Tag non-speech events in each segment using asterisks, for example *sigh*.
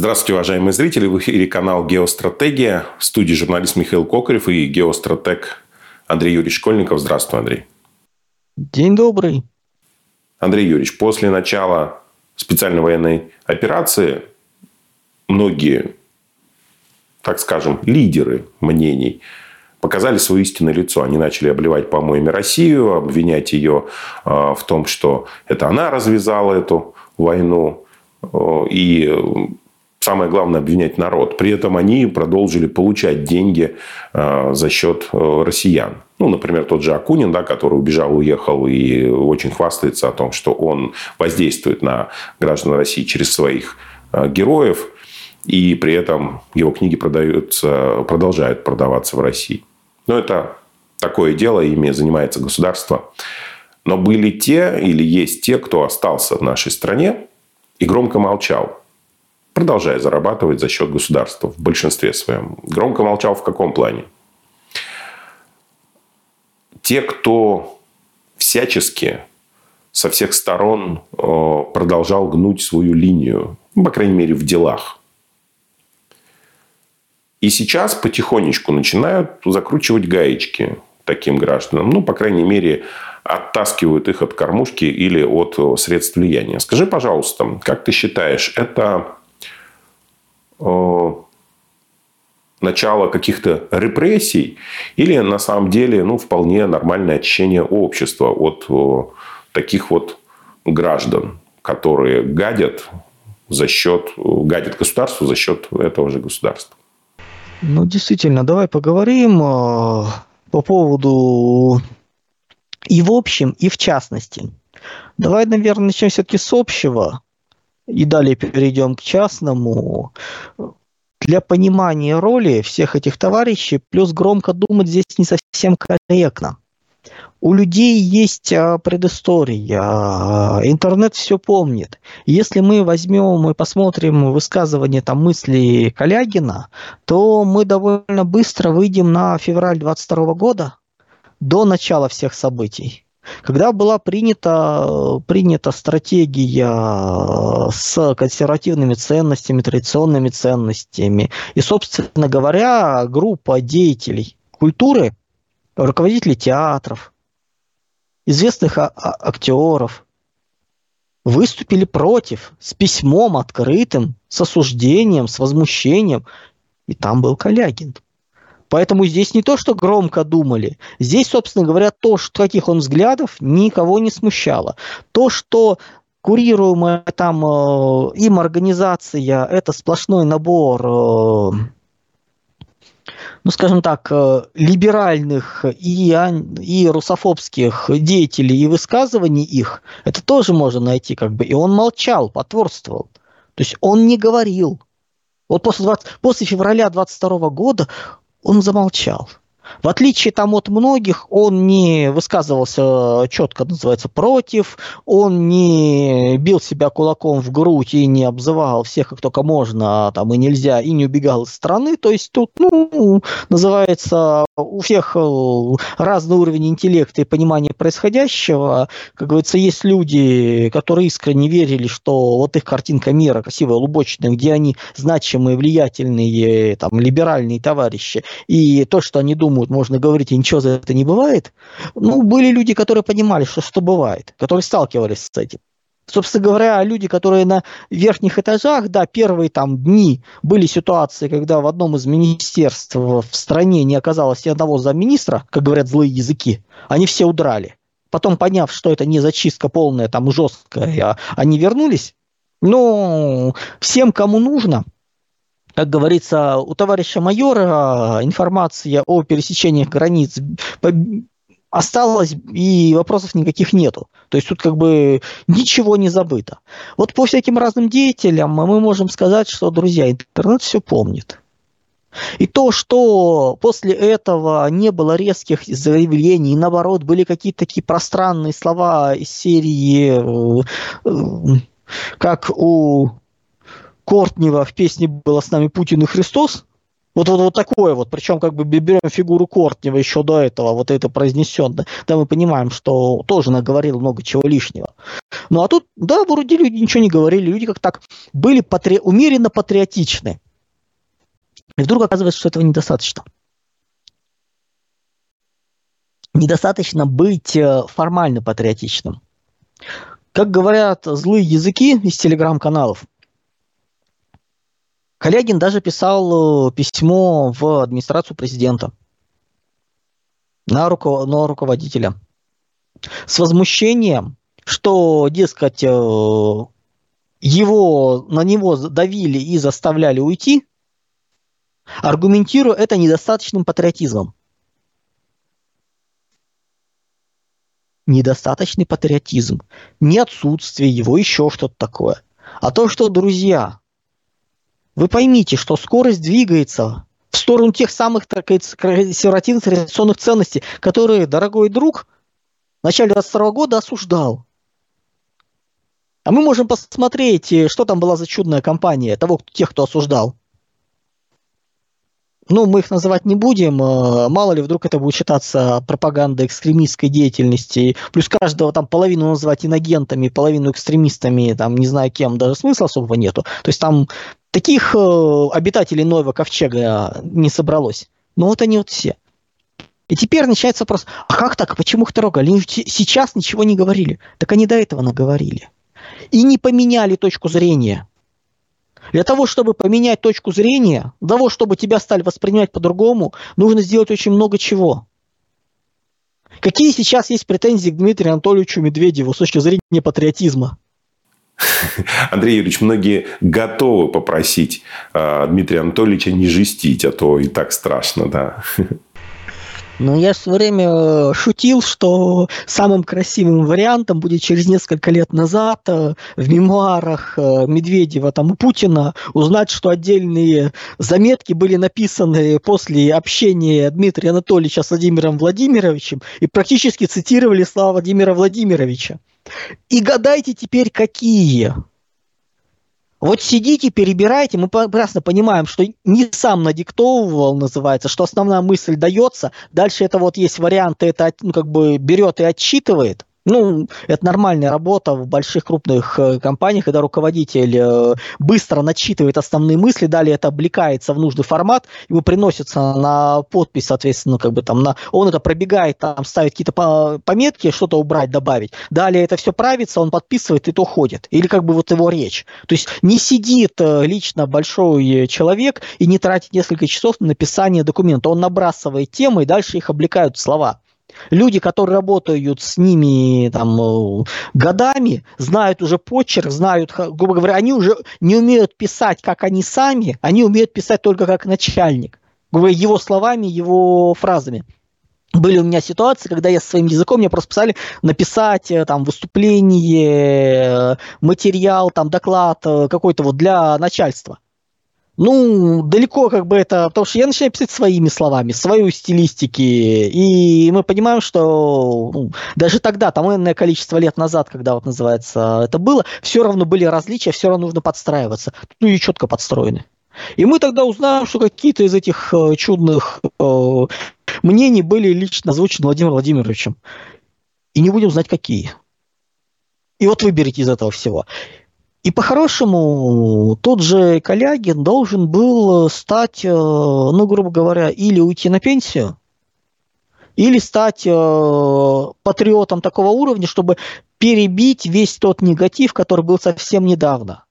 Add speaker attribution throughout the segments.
Speaker 1: Здравствуйте, уважаемые зрители. В эфире канал «Геостратегия». В студии журналист Михаил Кокарев и геостратег Андрей Юрьевич Школьников. Здравствуй, Андрей.
Speaker 2: День добрый.
Speaker 1: Андрей Юрьевич, после начала специальной военной операции многие, так скажем, лидеры мнений показали свое истинное лицо. Они начали обливать помоями Россию, обвинять ее а, в том, что это она развязала эту войну. И самое главное, обвинять народ. При этом они продолжили получать деньги э, за счет э, россиян. Ну, например, тот же Акунин, да, который убежал, уехал и очень хвастается о том, что он воздействует на граждан России через своих э, героев, и при этом его книги продаются, продолжают продаваться в России. Но это такое дело, ими занимается государство. Но были те или есть те, кто остался в нашей стране и громко молчал продолжая зарабатывать за счет государства в большинстве своем. Громко молчал в каком плане? Те, кто всячески со всех сторон э, продолжал гнуть свою линию, ну, по крайней мере, в делах. И сейчас потихонечку начинают закручивать гаечки таким гражданам. Ну, по крайней мере, оттаскивают их от кормушки или от э, средств влияния. Скажи, пожалуйста, как ты считаешь, это начало каких-то репрессий или на самом деле ну, вполне нормальное очищение общества от э, таких вот граждан, которые гадят за счет, гадят государству за счет этого же государства.
Speaker 2: Ну, действительно, давай поговорим э, по поводу и в общем, и в частности. Давай, наверное, начнем все-таки с общего и далее перейдем к частному, для понимания роли всех этих товарищей, плюс громко думать здесь не совсем корректно. У людей есть а, предыстория, а, интернет все помнит. Если мы возьмем и посмотрим высказывание там мысли Калягина, то мы довольно быстро выйдем на февраль 22 года, до начала всех событий. Когда была принята, принята стратегия с консервативными ценностями, традиционными ценностями, и, собственно говоря, группа деятелей культуры, руководителей театров, известных а- а- актеров, выступили против с письмом открытым, с осуждением, с возмущением. И там был Калягин. Поэтому здесь не то, что громко думали, здесь, собственно говоря, то, что каких он взглядов, никого не смущало. То, что курируемая там э, им организация, это сплошной набор, э, ну, скажем так, э, либеральных и, и русофобских деятелей и высказываний их, это тоже можно найти, как бы, и он молчал, потворствовал. То есть он не говорил. Вот после, 20, после февраля 22 года он замолчал. В отличие там от многих, он не высказывался четко, называется, против, он не бил себя кулаком в грудь и не обзывал всех, как только можно, а там и нельзя, и не убегал из страны. То есть тут, ну, называется, у всех э, разный уровень интеллекта и понимания происходящего. Как говорится, есть люди, которые искренне верили, что вот их картинка мира красивая, лубочная, где они значимые, влиятельные, там, либеральные товарищи, и то, что они думают, можно говорить, и ничего за это не бывает. Ну, были люди, которые понимали, что что бывает, которые сталкивались с этим. Собственно говоря, люди, которые на верхних этажах, да, первые там дни были ситуации, когда в одном из министерств в стране не оказалось ни одного замминистра, как говорят злые языки, они все удрали. Потом, поняв, что это не зачистка полная, там жесткая, они вернулись. Но всем, кому нужно, как говорится, у товарища майора информация о пересечениях границ осталась, и вопросов никаких нету. То есть тут как бы ничего не забыто. Вот по всяким разным деятелям мы можем сказать, что, друзья, интернет все помнит. И то, что после этого не было резких заявлений, наоборот, были какие-то такие пространные слова из серии, э, э, как у Кортнева в песне было с нами Путин и Христос, Вот, вот, вот такое вот, причем как бы берем фигуру Кортнева еще до этого, вот это произнесенное, да мы понимаем, что тоже наговорил много чего лишнего. Ну а тут, да, вроде люди ничего не говорили, люди как так были патри... умеренно патриотичны. И вдруг оказывается, что этого недостаточно. Недостаточно быть э, формально патриотичным. Как говорят злые языки из телеграм-каналов, Калягин даже писал э, письмо в администрацию президента на, руко- на руководителя с возмущением, что, дескать, э, его, на него давили и заставляли уйти, аргументируя это недостаточным патриотизмом. Недостаточный патриотизм, не отсутствие его, еще что-то такое. А то, что, друзья, вы поймите, что скорость двигается в сторону тех самых так консервативных традиционных ценностей, которые дорогой друг в начале 22 года осуждал. А мы можем посмотреть, что там была за чудная компания того, тех, кто осуждал ну, мы их называть не будем, э, мало ли вдруг это будет считаться пропагандой экстремистской деятельности, плюс каждого там половину называть инагентами, половину экстремистами, там, не знаю кем, даже смысла особого нету. То есть там таких э, обитателей Нового Ковчега не собралось. Но вот они вот все. И теперь начинается вопрос, а как так, почему их трогали? Они сейчас ничего не говорили. Так они до этого наговорили. И не поменяли точку зрения. Для того, чтобы поменять точку зрения, для того, чтобы тебя стали воспринимать по-другому, нужно сделать очень много чего. Какие сейчас есть претензии к Дмитрию Анатольевичу Медведеву с точки зрения патриотизма? *laughs*
Speaker 1: Андрей Юрьевич, многие готовы попросить э, Дмитрия Анатольевича не жестить, а то и так страшно, да. *laughs*
Speaker 2: Но я все время э, шутил, что самым красивым вариантом будет через несколько лет назад э, в мемуарах э, Медведева там, у Путина узнать, что отдельные заметки были написаны после общения Дмитрия Анатольевича с Владимиром Владимировичем и практически цитировали слова Владимира Владимировича. И гадайте теперь, какие. Вот сидите, перебирайте, мы прекрасно понимаем, что не сам надиктовывал, называется, что основная мысль дается, дальше это вот есть варианты, это ну, как бы берет и отчитывает, ну, это нормальная работа в больших крупных э, компаниях, когда руководитель э, быстро начитывает основные мысли, далее это облекается в нужный формат, ему приносится на подпись, соответственно, как бы там на, он это пробегает, там ставит какие-то пометки, что-то убрать, добавить. Далее это все правится, он подписывает и то ходит. Или как бы вот его речь. То есть не сидит э, лично большой человек и не тратит несколько часов на написание документа. Он набрасывает темы и дальше их облекают в слова. Люди, которые работают с ними там, э, годами, знают уже почерк, знают, грубо говоря, они уже не умеют писать, как они сами, они умеют писать только как начальник. Говоря его словами, его фразами. Были у меня ситуации, когда я своим языком, мне просто писали написать э, там выступление, э, материал, там доклад какой-то вот для начальства. Ну, далеко как бы это, потому что я начинаю писать своими словами, свою стилистики, и мы понимаем, что ну, даже тогда, там энное количество лет назад, когда вот называется это было, все равно были различия, все равно нужно подстраиваться. Ну и четко подстроены. И мы тогда узнаем, что какие-то из этих э, чудных э, мнений были лично озвучены Владимиром Владимировичем. И не будем знать, какие. И вот выберите из этого всего. И по-хорошему тот же Калягин должен был стать, э, ну, грубо говоря, или уйти на пенсию, или стать э, патриотом такого уровня, чтобы перебить весь тот негатив, который был совсем недавно.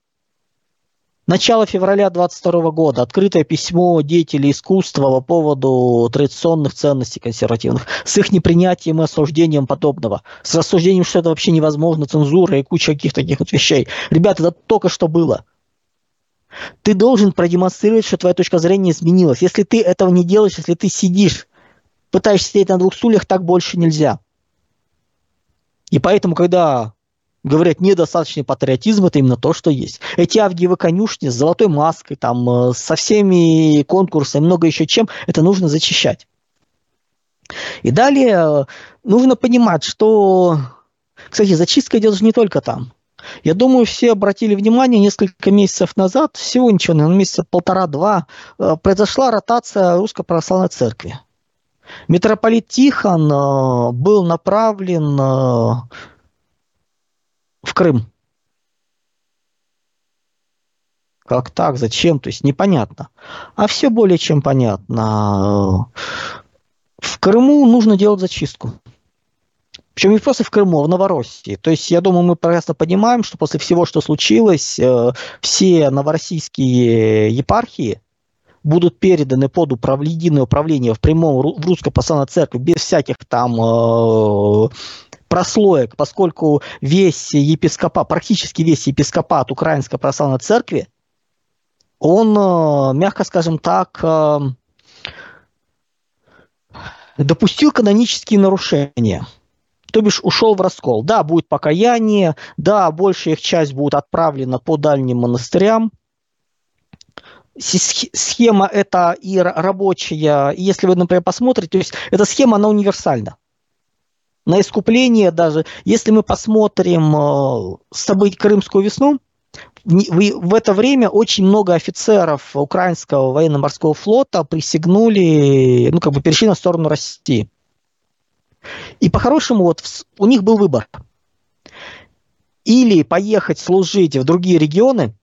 Speaker 2: Начало февраля 22 года. Открытое письмо деятелей искусства по поводу традиционных ценностей консервативных. С их непринятием и осуждением подобного. С рассуждением, что это вообще невозможно, цензура и куча каких-то таких вот вещей. Ребята, это только что было. Ты должен продемонстрировать, что твоя точка зрения изменилась. Если ты этого не делаешь, если ты сидишь, пытаешься сидеть на двух стульях, так больше нельзя. И поэтому, когда говорят, недостаточный патриотизм, это именно то, что есть. Эти авгиевы конюшни с золотой маской, там, э, со всеми конкурсами, много еще чем, это нужно зачищать. И далее э, нужно понимать, что, кстати, зачистка идет же не только там. Я думаю, все обратили внимание, несколько месяцев назад, всего ничего, наверное, месяца полтора-два, э, произошла ротация Русской Православной Церкви. Митрополит Тихон был направлен в Крым. Как так? Зачем? То есть непонятно. А все более чем понятно. В Крыму нужно делать зачистку. Причем не просто в Крыму, а в Новороссии. То есть, я думаю, мы прекрасно понимаем, что после всего, что случилось, э, все новороссийские епархии будут переданы под управление, управление в прямом в русской православной церкви без всяких там э, прослоек, поскольку весь епископат, практически весь епископат Украинской православной церкви, он, э, мягко скажем так, э, допустил канонические нарушения – то бишь ушел в раскол. Да, будет покаяние, да, большая их часть будет отправлена по дальним монастырям. Схема эта и рабочая, если вы, например, посмотрите, то есть эта схема, она универсальна. На искупление даже, если мы посмотрим э, события Крымскую весну, в это время очень много офицеров украинского военно-морского флота присягнули, ну, как бы перешли на сторону России. И по-хорошему вот у них был выбор. Или поехать служить в другие регионы,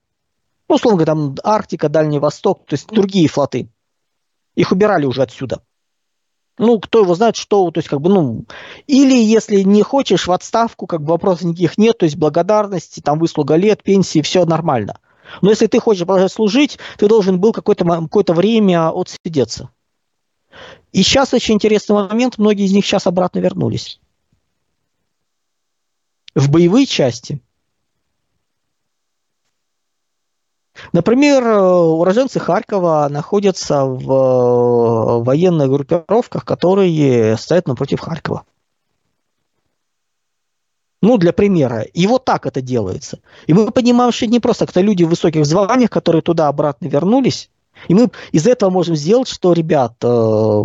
Speaker 2: ну, условно говоря, там Арктика, Дальний Восток, то есть другие флоты. Их убирали уже отсюда. Ну, кто его знает, что, то есть, как бы, ну, или если не хочешь в отставку, как бы вопросов никаких нет, то есть благодарности, там, выслуга лет, пенсии, все нормально. Но если ты хочешь продолжать служить, ты должен был какое-то какое время отсидеться. И сейчас очень интересный момент, многие из них сейчас обратно вернулись. В боевые части. Например, уроженцы Харькова находятся в э, военных группировках, которые стоят напротив Харькова. Ну, для примера. И вот так это делается. И мы понимаем, что это не просто кто люди в высоких званиях, которые туда-обратно вернулись, и мы из этого можем сделать, что, ребят, э,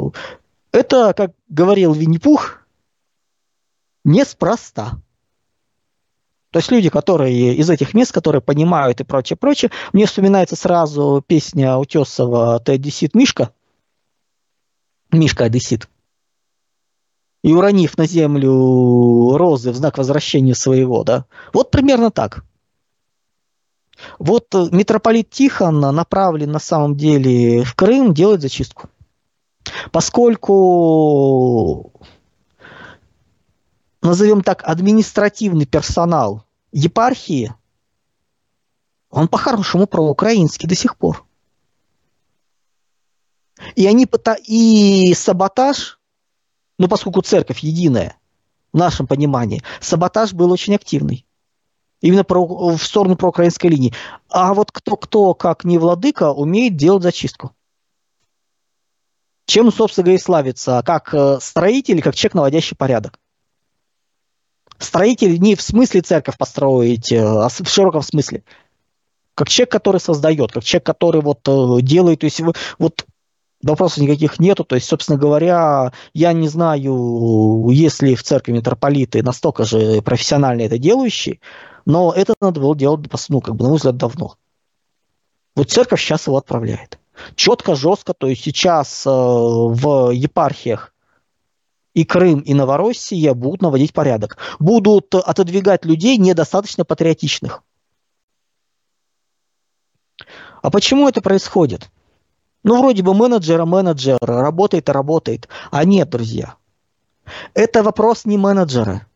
Speaker 2: это, как говорил Винни-Пух, неспроста. То есть люди, которые из этих мест, которые понимают и прочее, прочее, мне вспоминается сразу песня Утесова «Ты одессит, Мишка». Мишка одессит. И уронив на землю розы в знак возвращения своего, да. Вот примерно так. Вот э, митрополит Тихон направлен на самом деле в Крым делать зачистку. Поскольку, назовем так, административный персонал епархии, он по-хорошему проукраинский до сих пор. И они и саботаж, ну поскольку церковь единая, в нашем понимании, саботаж был очень активный. Именно про, в сторону проукраинской линии. А вот кто-кто, как не владыка, умеет делать зачистку. Чем, собственно говоря, и славится, как э, строитель, как человек, наводящий порядок. Строитель не в смысле церковь построить, э, а в широком смысле. Как человек, который создает, как человек, который вот э, делает, то есть вот вопросов никаких нету. То есть, собственно говоря, я не знаю, есть ли в церкви митрополиты настолько же профессионально это делающие, но это надо было делать, ну, как бы, на мой взгляд, давно. Вот церковь сейчас его отправляет. Четко, жестко, то есть сейчас э, в епархиях и Крым, и Новороссия будут наводить порядок. Будут отодвигать людей недостаточно патриотичных. А почему это происходит? Ну, вроде бы менеджера, менеджер, работает и работает. А нет, друзья. Это вопрос не менеджера.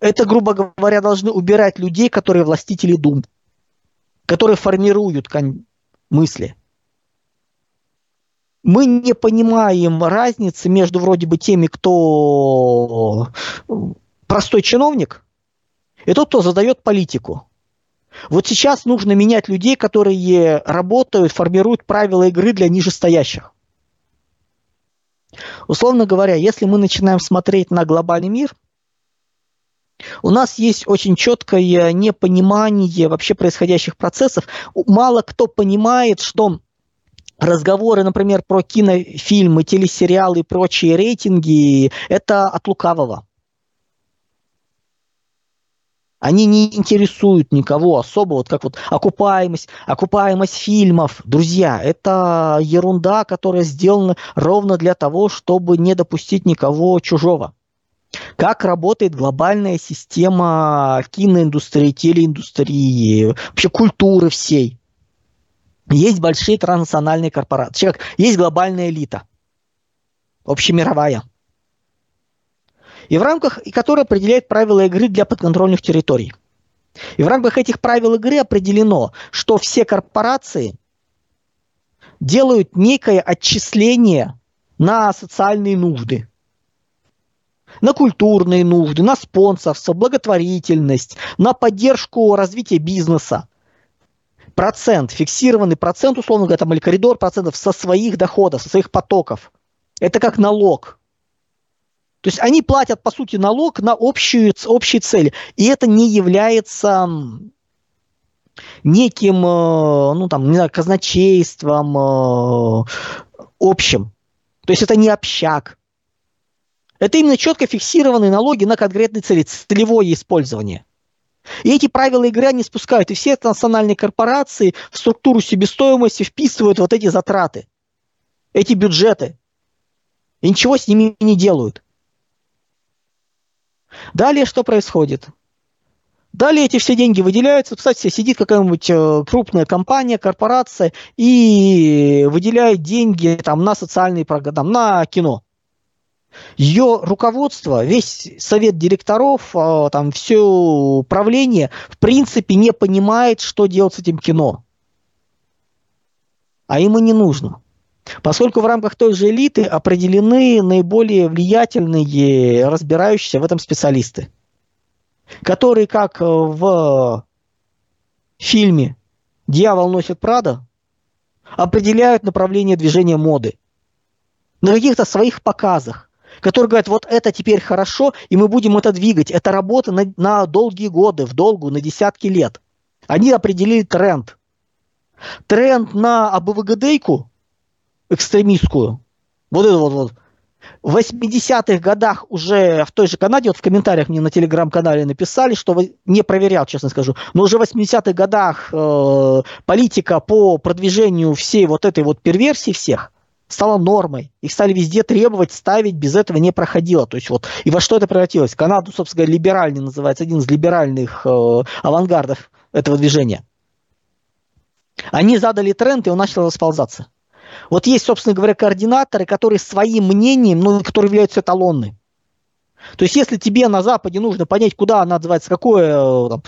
Speaker 2: Это, грубо говоря, должны убирать людей, которые властители дум, которые формируют мысли. Мы не понимаем разницы между вроде бы теми, кто простой чиновник, и тот, кто задает политику. Вот сейчас нужно менять людей, которые работают, формируют правила игры для нижестоящих. Условно говоря, если мы начинаем смотреть на глобальный мир, у нас есть очень четкое непонимание вообще происходящих процессов. Мало кто понимает, что разговоры, например, про кинофильмы, телесериалы и прочие рейтинги – это от лукавого. Они не интересуют никого особо, вот как вот окупаемость, окупаемость фильмов. Друзья, это ерунда, которая сделана ровно для того, чтобы не допустить никого чужого. Как работает глобальная система киноиндустрии, телеиндустрии, вообще культуры всей. Есть большие транснациональные корпорации, есть глобальная элита, общемировая и в рамках, и которая определяет правила игры для подконтрольных территорий. И в рамках этих правил игры определено, что все корпорации делают некое отчисление на социальные нужды, на культурные нужды, на спонсорство, благотворительность, на поддержку развития бизнеса. Процент, фиксированный процент, условно говоря, там, или коридор процентов со своих доходов, со своих потоков. Это как налог – то есть они платят, по сути, налог на общую, общие цели. И это не является неким, э, ну там, не знаю, казначейством э, общим. То есть это не общак. Это именно четко фиксированные налоги на конкретные цели, целевое использование. И эти правила игры они спускают. И все национальные корпорации в структуру себестоимости вписывают вот эти затраты, эти бюджеты. И ничего с ними не делают. Далее что происходит? Далее эти все деньги выделяются. Кстати, сидит какая-нибудь э, крупная компания, корпорация и выделяет деньги там, на социальные программы, на кино. Ее руководство, весь совет директоров, э, там все управление, в принципе, не понимает, что делать с этим кино. А ему не нужно. Поскольку в рамках той же элиты определены наиболее влиятельные, разбирающиеся в этом специалисты, которые, как в фильме «Дьявол носит Прада», определяют направление движения моды на каких-то своих показах, которые говорят, вот это теперь хорошо, и мы будем это двигать. Это работа на, на долгие годы, в долгу, на десятки лет. Они определили тренд. Тренд на АБВГДейку экстремистскую. Вот это вот, вот. В 80-х годах уже в той же Канаде, вот в комментариях мне на телеграм-канале написали, что не проверял, честно скажу, но уже в 80-х годах э, политика по продвижению всей вот этой вот перверсии всех стала нормой. Их стали везде требовать, ставить, без этого не проходило. То есть вот, и во что это превратилось? Канаду, собственно говоря, либеральный называется, один из либеральных э, авангардов этого движения. Они задали тренд, и он начал расползаться. Вот есть, собственно говоря, координаторы, которые своим мнением, ну, которые являются эталонны. То есть, если тебе на Западе нужно понять, куда она называется, какое э, там,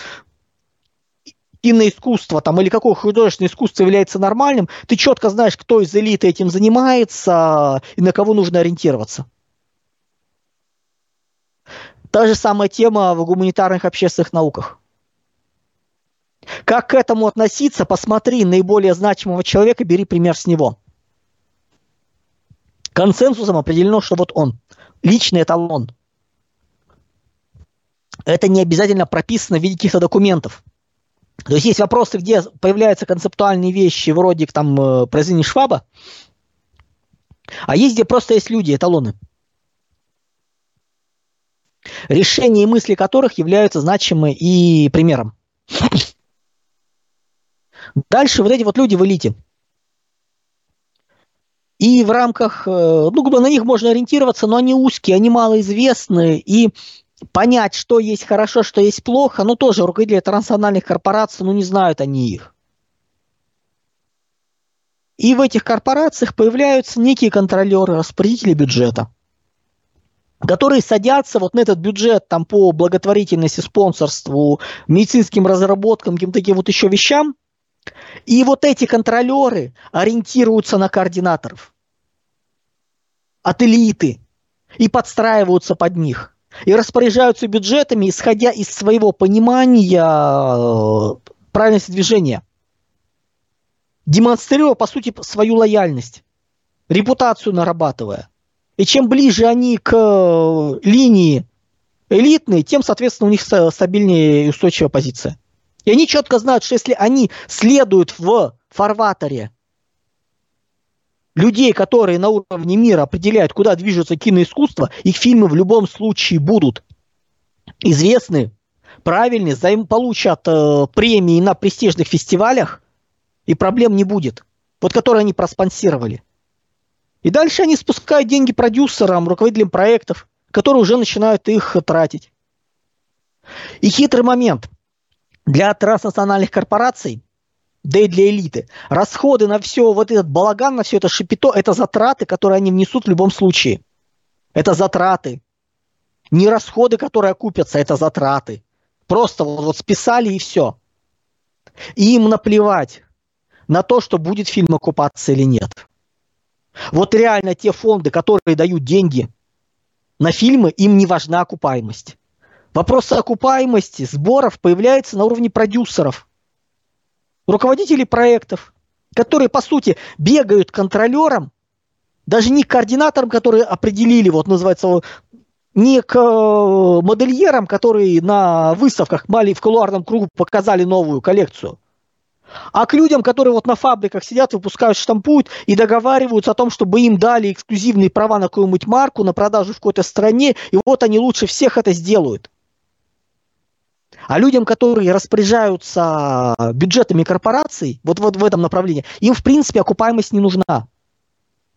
Speaker 2: киноискусство там, или какое художественное искусство является нормальным, ты четко знаешь, кто из элиты этим занимается и на кого нужно ориентироваться. Та же самая тема в гуманитарных общественных науках. Как к этому относиться, посмотри наиболее значимого человека, бери пример с него – консенсусом определено, что вот он, личный эталон. Это не обязательно прописано в виде каких-то документов. То есть есть вопросы, где появляются концептуальные вещи вроде там э, произведения Шваба, а есть, где просто есть люди, эталоны. Решения и мысли которых являются значимы и примером. Дальше вот эти вот люди в элите – и в рамках, э, ну, на них можно ориентироваться, но они узкие, они малоизвестны, и понять, что есть хорошо, что есть плохо, ну, тоже руководители транснациональных корпораций, ну, не знают они их. И в этих корпорациях появляются некие контролеры, распорядители бюджета, которые садятся вот на этот бюджет там по благотворительности, спонсорству, медицинским разработкам, каким-то таким вот еще вещам. И вот эти контролеры ориентируются на координаторов от элиты и подстраиваются под них. И распоряжаются бюджетами, исходя из своего понимания э, правильности движения. Демонстрируя, по сути, свою лояльность, репутацию нарабатывая. И чем ближе они к э, линии элитной, тем, соответственно, у них стабильнее и устойчивая позиция. И они четко знают, что если они следуют в фарватере людей, которые на уровне мира определяют, куда движется киноискусство, их фильмы в любом случае будут известны, правильные, заим, получат э, премии на престижных фестивалях, и проблем не будет. Вот которые они проспонсировали. И дальше они спускают деньги продюсерам, руководителям проектов, которые уже начинают их тратить. И хитрый момент. Для транснациональных корпораций, да и для элиты, расходы на все вот этот балаган, на все это шипито, это затраты, которые они внесут в любом случае. Это затраты. Не расходы, которые окупятся, это затраты. Просто вот, вот списали и все. И им наплевать на то, что будет фильм оккупаться или нет. Вот реально те фонды, которые дают деньги на фильмы, им не важна окупаемость. Вопрос окупаемости сборов появляется на уровне продюсеров, руководителей проектов, которые, по сути, бегают контролером, даже не координатором, которые определили, вот называется, не к э, модельерам, которые на выставках в кулуарном кругу показали новую коллекцию, а к людям, которые вот на фабриках сидят, выпускают, штампуют и договариваются о том, чтобы им дали эксклюзивные права на какую-нибудь марку, на продажу в какой-то стране, и вот они лучше всех это сделают. А людям, которые распоряжаются бюджетами корпораций, вот, вот в этом направлении, им, в принципе, окупаемость не нужна.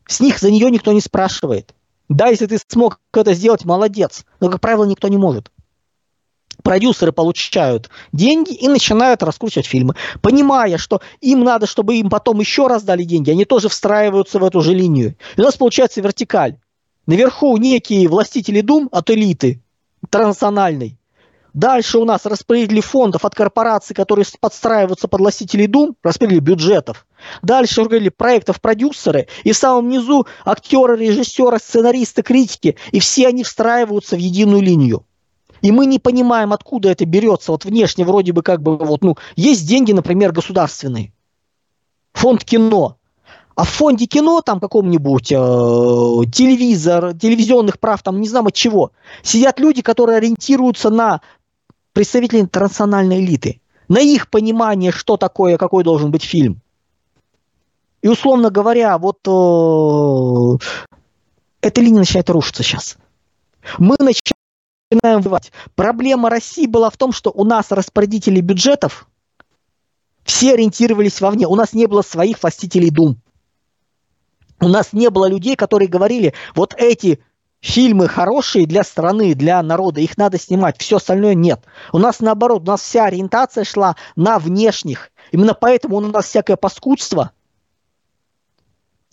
Speaker 2: С них за нее никто не спрашивает. Да, если ты смог это сделать, молодец. Но, как правило, никто не может продюсеры получают деньги и начинают раскручивать фильмы, понимая, что им надо, чтобы им потом еще раз дали деньги, они тоже встраиваются в эту же линию. И у нас получается вертикаль. Наверху некие властители дум от элиты транснациональной. Дальше у нас распределили фондов от корпораций, которые подстраиваются под властителей дум, распределили бюджетов. Дальше распределили проектов продюсеры. И в самом низу актеры, режиссеры, сценаристы, критики. И все они встраиваются в единую линию. И мы не понимаем, откуда это берется. Вот внешне вроде бы как бы вот, ну, есть деньги, например, государственные. Фонд кино. А в фонде кино, там каком-нибудь э, телевизор, телевизионных прав, там не знаю от чего, сидят люди, которые ориентируются на представителей интернациональной элиты, на их понимание, что такое, какой должен быть фильм. И условно говоря, вот э, эта линия начинает рушиться сейчас. Мы начинаем воевать. Проблема России была в том, что у нас распорядители бюджетов все ориентировались вовне. У нас не было своих властителей дум. У нас не было людей, которые говорили, вот эти фильмы хорошие для страны, для народа, их надо снимать, все остальное нет. У нас наоборот, у нас вся ориентация шла на внешних. Именно поэтому у нас всякое паскудство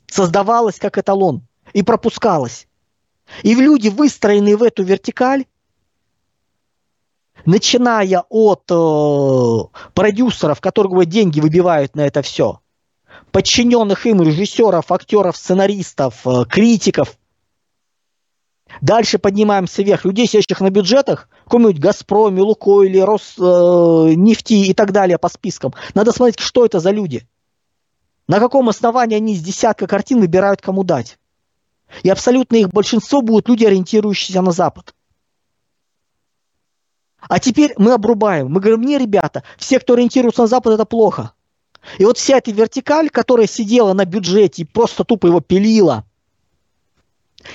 Speaker 2: создавалось как эталон и пропускалось. И люди, выстроенные в эту вертикаль, начиная от э, продюсеров, которые деньги выбивают на это все, подчиненных им режиссеров, актеров, сценаристов, э, критиков. Дальше поднимаемся вверх. Людей, сидящих на бюджетах, каком-нибудь Газпроме, Лукойле, Роснефти э, и так далее по спискам. Надо смотреть, что это за люди. На каком основании они из десятка картин выбирают, кому дать. И абсолютно их большинство будут люди, ориентирующиеся на Запад. А теперь мы обрубаем. Мы говорим, не, ребята, все, кто ориентируется на Запад, это плохо. И вот вся эта вертикаль, которая сидела на бюджете и просто тупо его пилила,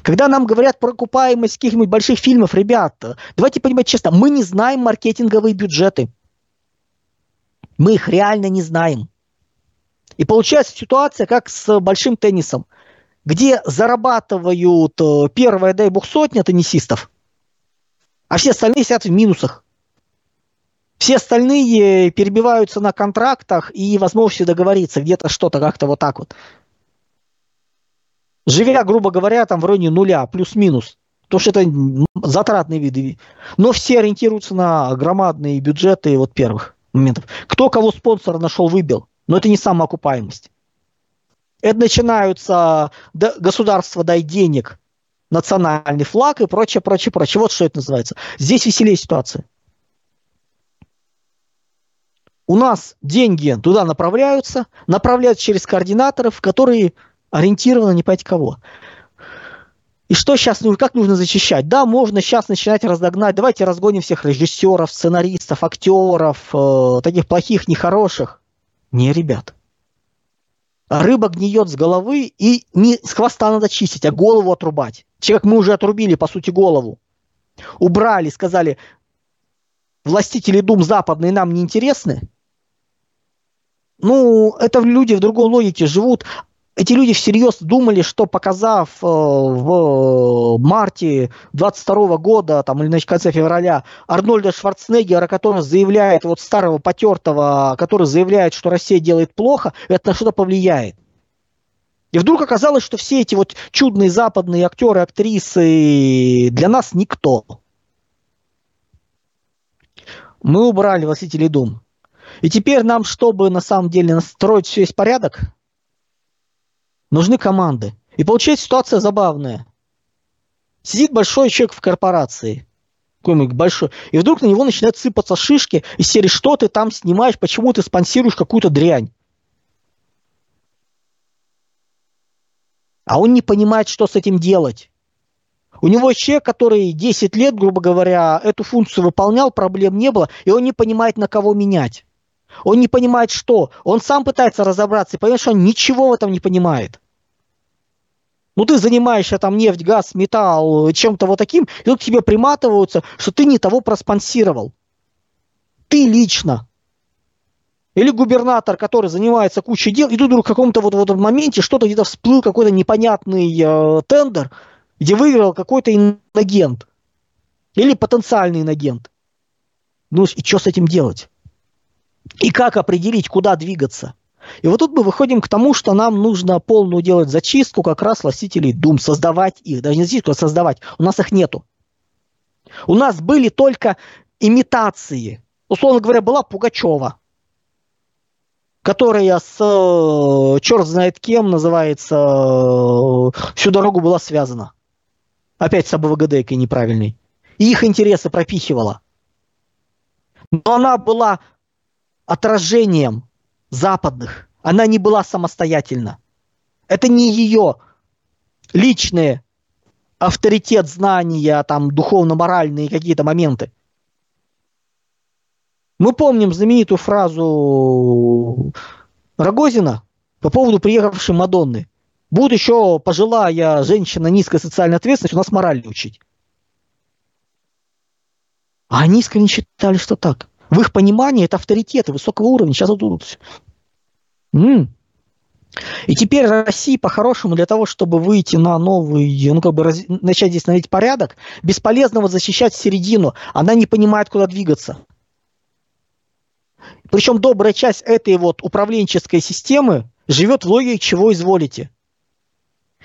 Speaker 2: когда нам говорят про окупаемость каких-нибудь больших фильмов, ребята, давайте понимать честно, мы не знаем маркетинговые бюджеты. Мы их реально не знаем. И получается ситуация, как с большим теннисом, где зарабатывают э, первая, дай бог, сотня теннисистов – а все остальные сидят в минусах. Все остальные перебиваются на контрактах и возможности договориться где-то что-то как-то вот так вот. Живя, грубо говоря, там в районе нуля, плюс-минус. Потому что это затратные виды. Но все ориентируются на громадные бюджеты вот первых моментов. Кто кого спонсора нашел, выбил. Но это не самоокупаемость. Это начинаются государство дай денег национальный флаг и прочее, прочее, прочее. Вот что это называется. Здесь веселее ситуация. У нас деньги туда направляются, направляются через координаторов, которые ориентированы не пойти кого. И что сейчас нужно, как нужно защищать? Да, можно сейчас начинать разогнать. Давайте разгоним всех режиссеров, сценаристов, актеров, э, таких плохих, нехороших. Не, ребят. Рыба гниет с головы, и не с хвоста надо чистить, а голову отрубать. Че, как мы уже отрубили, по сути, голову. Убрали, сказали, властители дум западные нам не интересны? Ну, это люди в другой логике живут. Эти люди всерьез думали, что показав э, в марте 22 года, там, или в конце февраля, Арнольда Шварценеггера, который заявляет, вот старого потертого, который заявляет, что Россия делает плохо, это на что-то повлияет. И вдруг оказалось, что все эти вот чудные западные актеры, актрисы для нас никто. Мы убрали «Властителей дум». И теперь нам, чтобы на самом деле настроить все есть порядок, нужны команды. И получается ситуация забавная. Сидит большой человек в корпорации, какой-нибудь большой, и вдруг на него начинают сыпаться шишки из серии, что ты там снимаешь, почему ты спонсируешь какую-то дрянь. А он не понимает, что с этим делать. У него человек, который 10 лет, грубо говоря, эту функцию выполнял, проблем не было, и он не понимает, на кого менять. Он не понимает, что. Он сам пытается разобраться и понимает, что он ничего в этом не понимает. Ну, ты занимаешься там нефть, газ, металл, чем-то вот таким, и тут тебе приматываются, что ты не того проспонсировал. Ты лично. Или губернатор, который занимается кучей дел, и тут вдруг в каком-то вот, вот моменте что-то где-то всплыл какой-то непонятный э, тендер, где выиграл какой-то инагент. Или потенциальный инагент. Ну и что с этим делать? И как определить, куда двигаться? И вот тут мы выходим к тому, что нам нужно полную делать зачистку как раз властителей дум, создавать их, даже не зачистку, а создавать. У нас их нету. У нас были только имитации. Условно говоря, была Пугачева, которая с э, черт знает кем, называется, э, всю дорогу была связана. Опять с АБВГД неправильной. И их интересы пропихивала. Но она была отражением западных. Она не была самостоятельна. Это не ее личные авторитет, знания, там, духовно-моральные какие-то моменты. Мы помним знаменитую фразу Рогозина по поводу приехавшей Мадонны. Будет еще пожилая женщина низкой социальной ответственности у нас мораль учить. А они искренне считали, что так. В их понимании это авторитеты высокого уровня. Сейчас тут. М-м. И теперь России по-хорошему для того, чтобы выйти на новый, ну как бы раз, начать здесь наводить порядок, бесполезно вот защищать середину. Она не понимает, куда двигаться. Причем добрая часть этой вот управленческой системы живет в логике «чего изволите».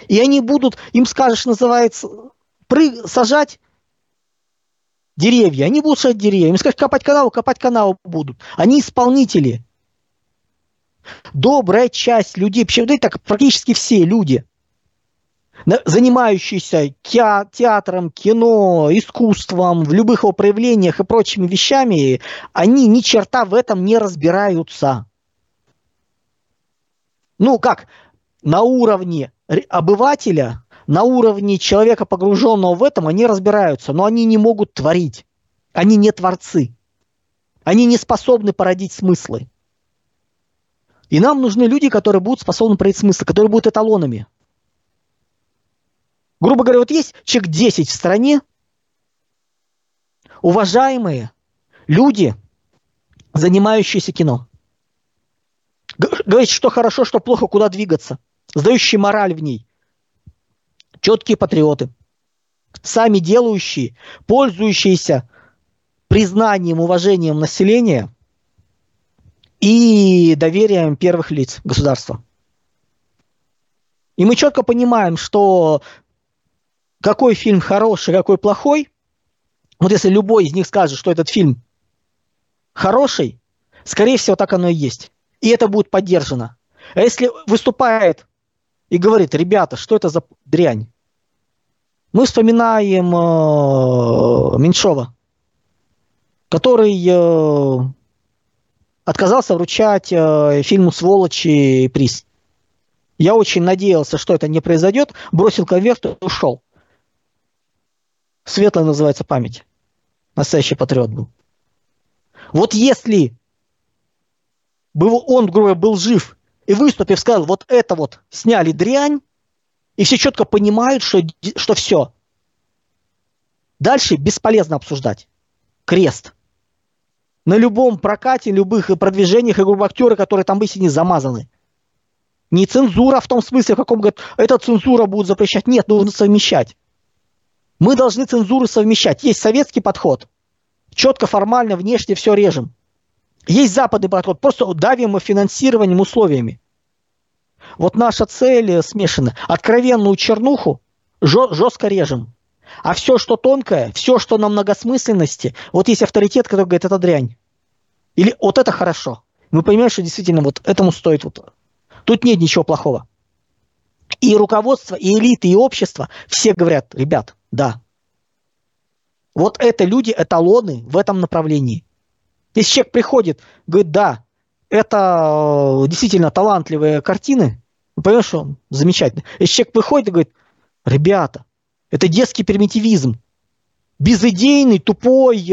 Speaker 2: И они будут, им скажешь, называется, прыг, сажать деревья, они будут сажать деревья. Им скажешь, копать канал, копать канал будут. Они исполнители. Добрая часть людей, причем так практически все люди, занимающиеся театром, кино, искусством, в любых его проявлениях и прочими вещами, они ни черта в этом не разбираются. Ну как, на уровне обывателя, на уровне человека, погруженного в этом, они разбираются, но они не могут творить. Они не творцы. Они не способны породить смыслы. И нам нужны люди, которые будут способны породить смыслы, которые будут эталонами. Грубо говоря, вот есть человек 10 в стране, уважаемые люди, занимающиеся кино. Говорить, что хорошо, что плохо, куда двигаться. Сдающие мораль в ней четкие патриоты, сами делающие, пользующиеся признанием, уважением населения и доверием первых лиц государства. И мы четко понимаем, что какой фильм хороший, какой плохой, вот если любой из них скажет, что этот фильм хороший, скорее всего, так оно и есть. И это будет поддержано. А если выступает и говорит, ребята, что это за дрянь? Мы вспоминаем э, Меньшова, который э, отказался вручать э, фильму «Сволочи» приз. Я очень надеялся, что это не произойдет, бросил конверт и ушел. Светлая называется память. Настоящий патриот был. Вот если бы он, грубо был жив и выступив, сказал, вот это вот сняли дрянь, и все четко понимают, что, что все. Дальше бесполезно обсуждать. Крест. на любом прокате, любых продвижениях и группы актеры, которые там были не замазаны. Не цензура в том смысле, в каком говорят, эта цензура будет запрещать. Нет, нужно совмещать. Мы должны цензуру совмещать. Есть советский подход. Четко, формально, внешне все режем. Есть западный подход. Просто давим финансированием, условиями. Вот наша цель смешана. Откровенную чернуху жестко режем. А все, что тонкое, все, что на многосмысленности, вот есть авторитет, который говорит, это дрянь. Или вот это хорошо. Мы понимаем, что действительно вот этому стоит вот. Тут нет ничего плохого. И руководство, и элиты, и общество все говорят, ребят, да. Вот это люди, эталоны в этом направлении. Если человек приходит, говорит, да, это э, действительно талантливые картины, что он замечательно. Если человек выходит и говорит, ребята, это детский примитивизм. Безыдейный, тупой. Э,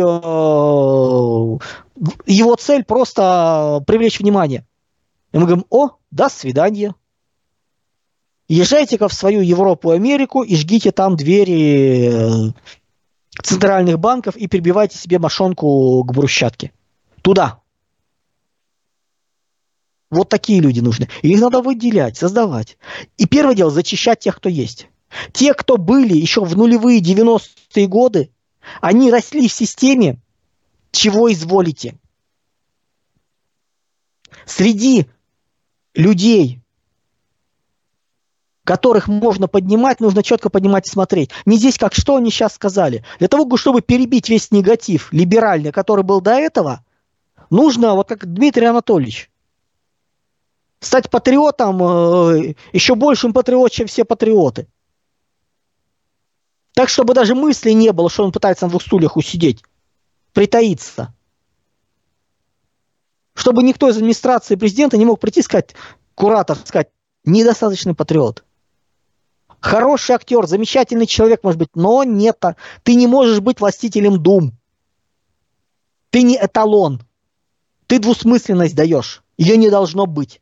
Speaker 2: его цель просто привлечь внимание. И мы говорим, о, до свидания. Езжайте-ка в свою Европу, Америку и жгите там двери э, центральных банков и прибивайте себе мошонку к брусчатке. Туда. Вот такие люди нужны. их надо выделять, создавать. И первое дело, зачищать тех, кто есть. Те, кто были еще в нулевые 90-е годы, они росли в системе, чего изволите. Среди людей, которых можно поднимать, нужно четко поднимать и смотреть. Не здесь, как что они сейчас сказали. Для того, чтобы перебить весь негатив либеральный, который был до этого, нужно, вот как Дмитрий Анатольевич, стать патриотом, э, еще большим патриот, чем все патриоты – так, чтобы даже мысли не было, что он пытается на двух стульях усидеть. Притаиться. Чтобы никто из администрации президента не мог прийти и сказать, куратор, сказать, недостаточный патриот. Хороший актер, замечательный человек, может быть, но нет. Ты не можешь быть властителем дум. Ты не эталон. Ты двусмысленность даешь. Ее не должно быть.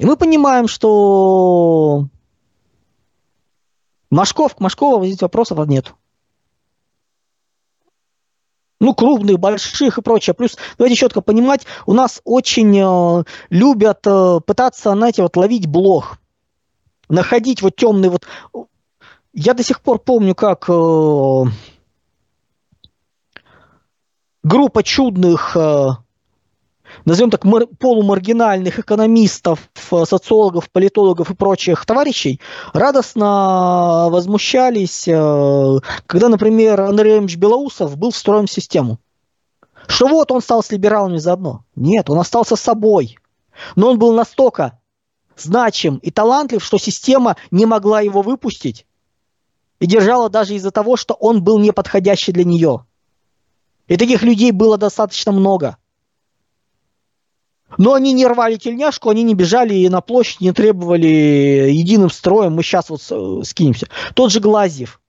Speaker 2: И мы понимаем, что Машков, к Машкову здесь вопросов нет. Ну, крупных, больших и прочее. Плюс, давайте четко понимать, у нас очень э, любят э, пытаться, знаете, вот ловить блох. Находить вот темный вот... Я до сих пор помню, как э, группа чудных э, назовем так, полумаргинальных экономистов, социологов, политологов и прочих товарищей радостно возмущались, э, когда, например, Андрей Ильич Белоусов был встроен в систему. Что вот он стал с либералами заодно. Нет, он остался собой. Но он был настолько значим и талантлив, что система не могла его выпустить и держала даже из-за того, что он был неподходящий для нее. И таких людей было достаточно много. Но они не рвали тельняшку, они не бежали на площадь, не требовали единым строем, мы сейчас вот э, скинемся. Тот же Глазьев.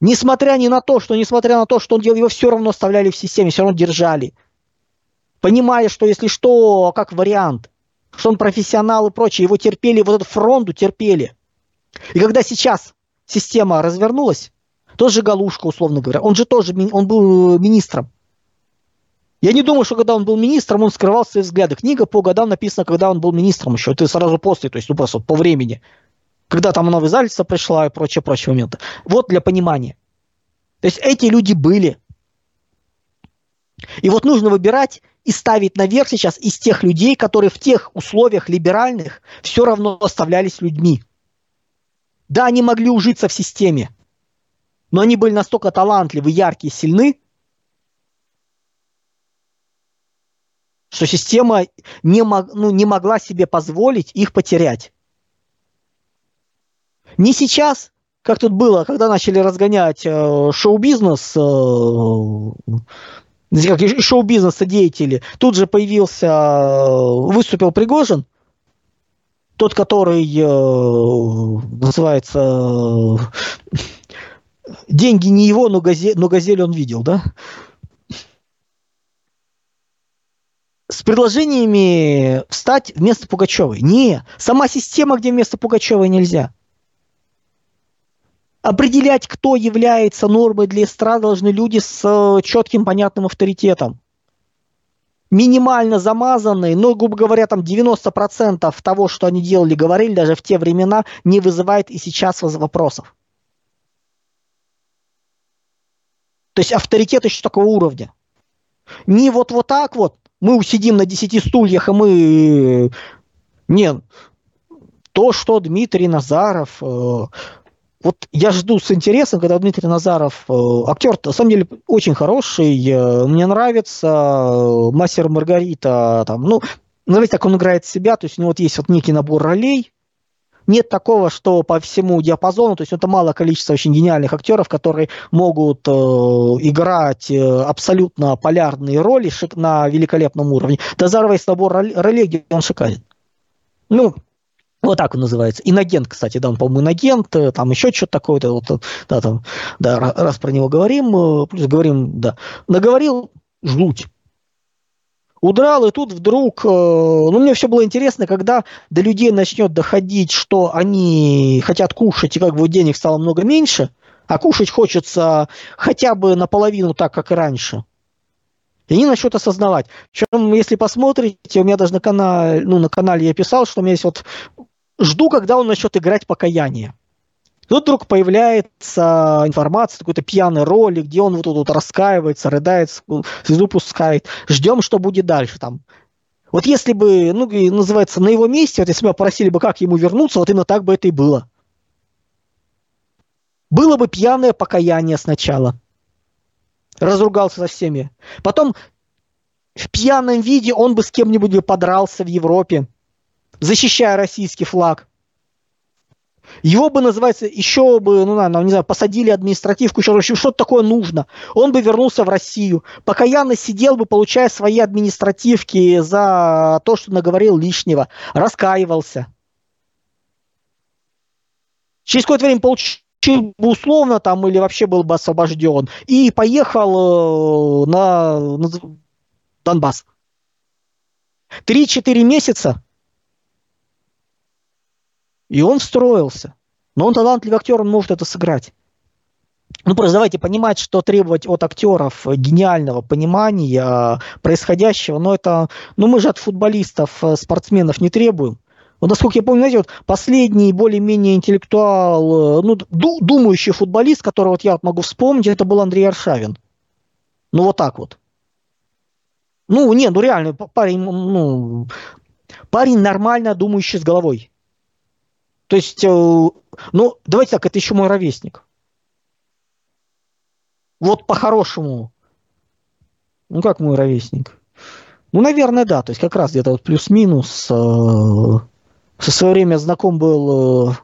Speaker 2: Несмотря ни на то, что, несмотря на то, что он делал, его все равно оставляли в системе, все равно держали. Понимая, что если что, как вариант, что он профессионал и прочее, его терпели, вот эту фронту терпели. И когда сейчас система развернулась, тот же Галушка, условно говоря, он же тоже, он был министром. Я не думаю, что когда он был министром, он скрывал свои взгляды. Книга по годам написана, когда он был министром еще. Это сразу после, то есть ну, просто по времени. Когда там в издательство пришла и прочие, прочие моменты. Вот для понимания. То есть эти люди были. И вот нужно выбирать и ставить наверх сейчас из тех людей, которые в тех условиях либеральных все равно оставлялись людьми. Да, они могли ужиться в системе, но они были настолько талантливы, яркие, сильны, что система не, мог, ну, не могла себе позволить их потерять. Не сейчас, как тут было, когда начали разгонять э, шоу-бизнес, э, шоу-бизнеса деятели, тут же появился, э, выступил Пригожин, тот, который э, называется э, «Деньги не его, но, газель, но газель он видел», да? С предложениями встать вместо Пугачевой. Не, сама система, где вместо Пугачевой нельзя. Определять, кто является нормой для эстрады, должны люди с э, четким, понятным авторитетом. Минимально замазанные, но, грубо говоря, там 90% того, что они делали, говорили даже в те времена, не вызывает и сейчас вопросов. То есть авторитет еще такого уровня. Не вот, вот так вот, мы сидим на 10 стульях, и мы... Не, то, что Дмитрий Назаров э, вот я жду с интересом, когда Дмитрий Назаров, э, актер, на самом деле, очень хороший, э, мне нравится, э, мастер Маргарита, там, ну, знаете, как он играет себя, то есть у него вот есть вот некий набор ролей, нет такого, что по всему диапазону, то есть это мало количество очень гениальных актеров, которые могут э, играть э, абсолютно полярные роли на великолепном уровне. Дозарова есть набор ролей, он шикарен. Ну, вот так он называется. Инагент, кстати, да, он, по-моему, инагент, э, там еще что-то такое, -то, вот, да, там, да, раз про него говорим, э, плюс говорим, да, наговорил жуть. Удрал, и тут вдруг, э, ну, мне все было интересно, когда до людей начнет доходить, что они хотят кушать, и как бы денег стало много меньше, а кушать хочется хотя бы наполовину так, как и раньше – и они начнут осознавать. Причем, если посмотрите, у меня даже на канале, ну, на канале я писал, что у меня есть вот жду, когда он начнет играть покаяние. Тут вдруг появляется информация, какой-то пьяный ролик, где он вот тут вот раскаивается, рыдает, слезу пускает. Ждем, что будет дальше там. Вот если бы, ну, называется, на его месте, вот если бы попросили бы, как ему вернуться, вот именно так бы это и было. Было бы пьяное покаяние сначала. Разругался со всеми. Потом в пьяном виде он бы с кем-нибудь подрался в Европе защищая российский флаг. Его бы, называется, еще бы, ну, наверное, не знаю, посадили административку, еще что-то такое нужно. Он бы вернулся в Россию. Покаянно сидел бы, получая свои административки за то, что наговорил лишнего. Раскаивался. Через какое-то время получил бы условно там или вообще был бы освобожден. И поехал э, на, на Донбасс. Три-четыре месяца и он встроился. Но он талантливый актер, он может это сыграть. Ну, просто давайте понимать, что требовать от актеров гениального понимания происходящего, но это, ну, мы же от футболистов, э, спортсменов не требуем. Вот, насколько я помню, знаете, вот последний более-менее интеллектуал, э, ну, думающий футболист, которого вот я вот могу вспомнить, это был Андрей Аршавин. Ну, вот так вот. Ну, не, ну реально, парень, ну, парень нормально думающий с головой. То есть, э, ну, давайте так, это еще мой ровесник. Вот по-хорошему. Ну, как мой ровесник? Ну, наверное, да. То есть, как раз где-то вот плюс-минус. Э, со свое время знаком был э,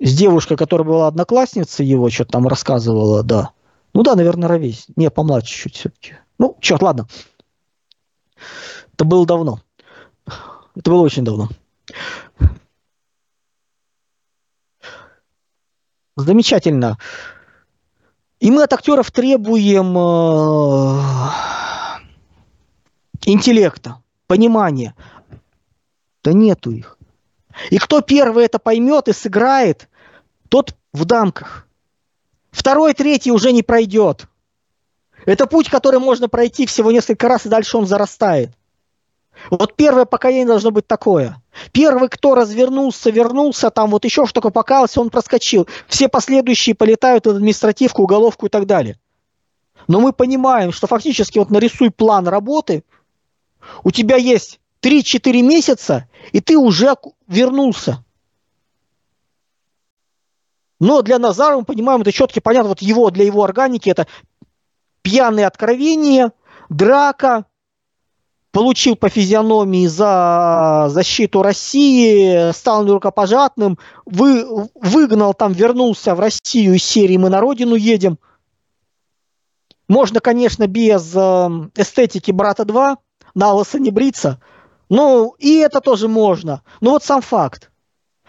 Speaker 2: с девушкой, которая была одноклассницей его, что-то там рассказывала, да. Ну да, наверное, ровесник. Не, помладше чуть все-таки. Ну, черт, ладно. Это было давно. Это было очень давно. Замечательно. И мы от актеров требуем э, интеллекта, понимания. Да нету их. И кто первый это поймет и сыграет, тот в дамках. Второй, третий уже не пройдет. Это путь, который можно пройти всего несколько раз, и дальше он зарастает. Вот первое поколение должно быть такое. Первый, кто развернулся, вернулся, там вот еще что-то покаялся, он проскочил. Все последующие полетают в административку, уголовку и так далее. Но мы понимаем, что фактически вот нарисуй план работы, у тебя есть 3-4 месяца, и ты уже вернулся. Но для Назара мы понимаем, это четко понятно, вот его, для его органики это пьяные откровения, драка, получил по физиономии за защиту России, стал рукопожатным, вы, выгнал там, вернулся в Россию из серии «Мы на родину едем». Можно, конечно, без эм, эстетики «Брата 2», на лысо не бриться, ну, и это тоже можно. Но вот сам факт.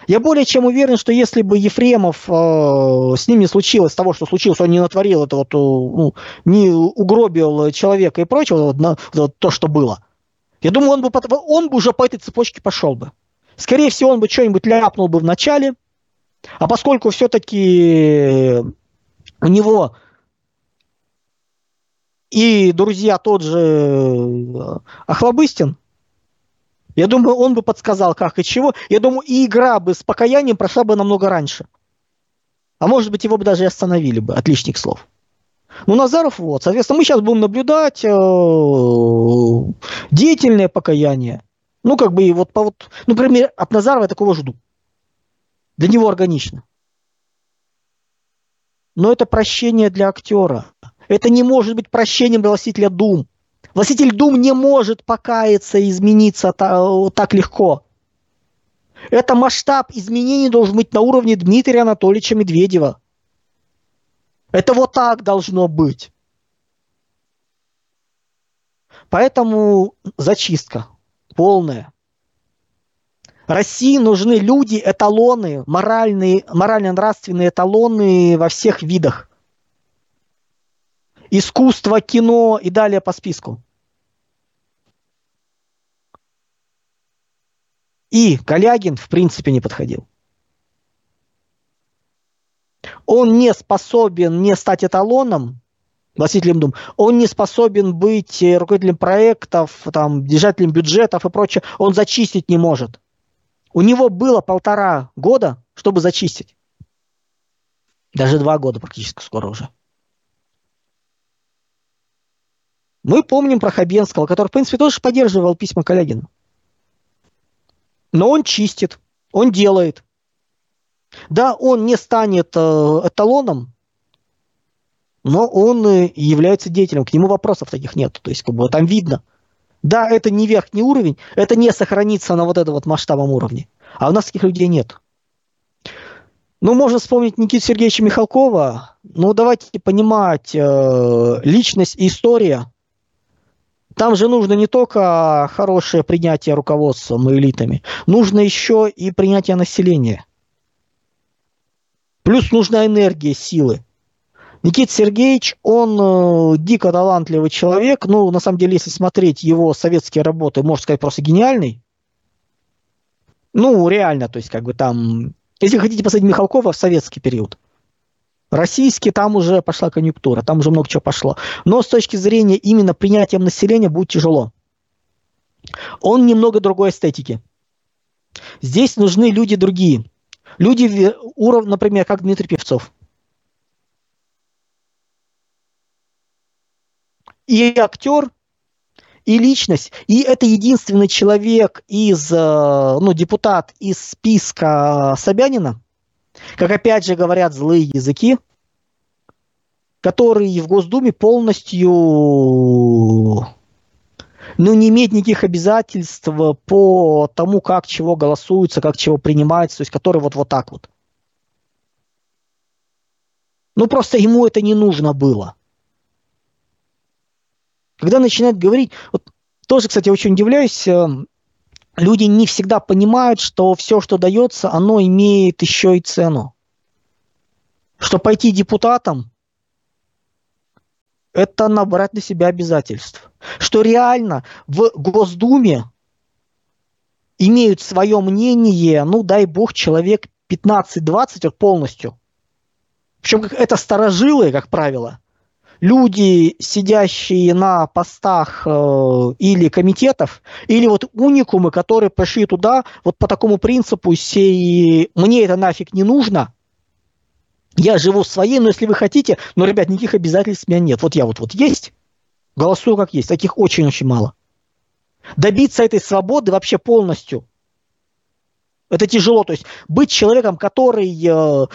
Speaker 2: Я более чем уверен, что если бы Ефремов э, с ним не случилось того, что случилось, он не натворил это вот, э, ну, не угробил человека и прочего, вот, на, вот, то, что было – я думаю, он бы, он бы уже по этой цепочке пошел бы. Скорее всего, он бы что-нибудь ляпнул бы в начале, А поскольку все-таки у него и друзья тот же э, Охлобыстин, я думаю, он бы подсказал, как и чего. Я думаю, и игра бы с покаянием прошла бы намного раньше. А может быть, его бы даже и остановили бы от лишних слов. Ну, Назаров вот. Соответственно, мы сейчас будем наблюдать э, деятельное покаяние. Ну, как бы, вот, по, вот, ну, например, от Назарова я такого жду. Для него органично. Но это прощение для актера. Это не может быть прощением для властителя Дум. Властитель Дум не может покаяться и измениться так легко. Это масштаб изменений должен быть на уровне Дмитрия Анатольевича Медведева. Это вот так должно быть. Поэтому зачистка полная. России нужны люди, эталоны, моральные, морально-нравственные эталоны во всех видах. Искусство, кино и далее по списку. И Калягин в принципе не подходил. Он не способен не стать эталоном, властителем дум, он не способен быть э, руководителем проектов, там, держателем бюджетов и прочее, он зачистить не может. У него было полтора года, чтобы зачистить. Даже два года практически скоро уже. Мы помним про Хабенского, который, в принципе, тоже поддерживал письма Калягину. Но он чистит, он делает. Да, он не станет э, эталоном, но он э, является деятелем. К нему вопросов таких нет. То есть, как бы там видно. Да, это не верхний уровень, это не сохранится на вот этом вот масштабном уровне. А у нас таких людей нет. Ну, можно вспомнить Никиту Сергеевича Михалкова. Ну, давайте понимать, э, личность и история там же нужно не только хорошее принятие руководством и элитами, нужно еще и принятие населения. Плюс нужна энергия, силы. Никита Сергеевич, он э, дико талантливый человек. Ну, на самом деле, если смотреть его советские работы, можно сказать, просто гениальный. Ну, реально, то есть, как бы там... Если хотите посмотреть Михалкова в советский период – Российский, там уже пошла конъюнктура, там уже много чего пошло. Но с точки зрения именно принятия населения будет тяжело. Он немного другой эстетики. Здесь нужны люди другие. Люди, уровня, например, как Дмитрий Певцов. И актер, и личность. И это единственный человек из, э, ну, депутат из списка Собянина, как опять же говорят злые языки, которые в Госдуме полностью ну, не имеет никаких обязательств по тому, как чего голосуется, как чего принимается, то есть который вот, вот так вот. Ну, просто ему это не нужно было. Когда начинает говорить, вот тоже, кстати, очень удивляюсь, э, люди не всегда понимают, что все, что дается, оно имеет еще и цену. Что пойти депутатом – это набрать на себя обязательств. Что реально в Госдуме имеют свое мнение, ну дай бог, человек 15-20 вот полностью. Причем это старожилы, как правило люди, сидящие на постах э, или комитетов, или вот уникумы, которые пошли туда вот по такому принципу, сей, мне это нафиг не нужно, я живу своей, но если вы хотите, но, ребят, никаких обязательств у меня нет. Вот я вот, вот есть, голосую как есть, таких очень-очень мало. Добиться этой свободы вообще полностью – это тяжело. То есть быть человеком, который э,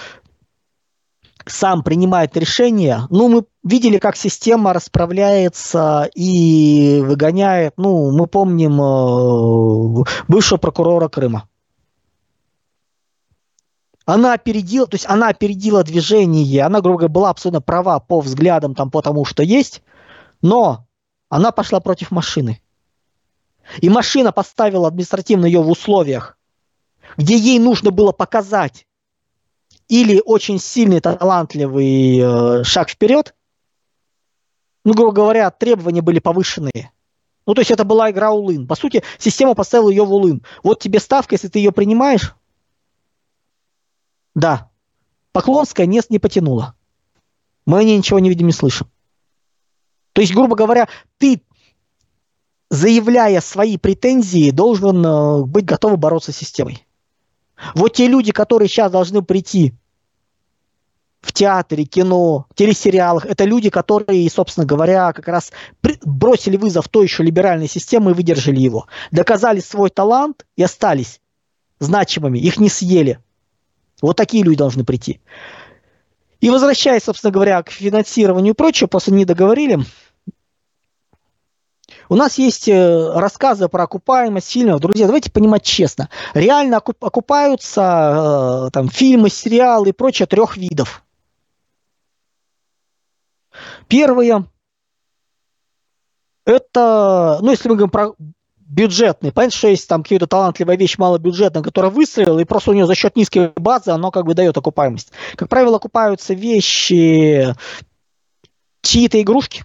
Speaker 2: сам принимает решения. Ну, мы видели, как система расправляется и выгоняет, ну, мы помним э, бывшего прокурора Крыма. Она опередила, то есть она опередила движение, она, грубо говоря, была абсолютно права по взглядам, там, по тому, что есть, но она пошла против машины. И машина поставила административно ее в условиях, где ей нужно было показать, или очень сильный, талантливый э, шаг вперед, ну, грубо говоря, требования были повышенные. Ну, то есть это была игра улын. По сути, система поставила ее в улын. Вот тебе ставка, если ты ее принимаешь, Да. Поклонская не, не потянула. Мы о ней ничего не видим, не слышим. То есть, грубо говоря, ты, заявляя свои претензии, должен э, быть готов бороться с системой. Вот те люди, которые сейчас должны прийти в театре, кино, телесериалах, это люди, которые, собственно говоря, как раз бросили вызов той еще либеральной системе и выдержали его. Доказали свой талант и остались значимыми, их не съели. Вот такие люди должны прийти. И возвращаясь, собственно говоря, к финансированию и прочее, после не договорили, у нас есть э, рассказы про окупаемость фильмов. Друзья, давайте понимать честно. Реально окупаются э, там, фильмы, сериалы и прочее трех видов. Первое – это, ну, если мы говорим про бюджетный. Понятно, что есть там какие-то талантливая вещь малобюджетная, которая выстрелила, и просто у нее за счет низкой базы оно как бы дает окупаемость. Как правило, окупаются вещи чьи-то игрушки.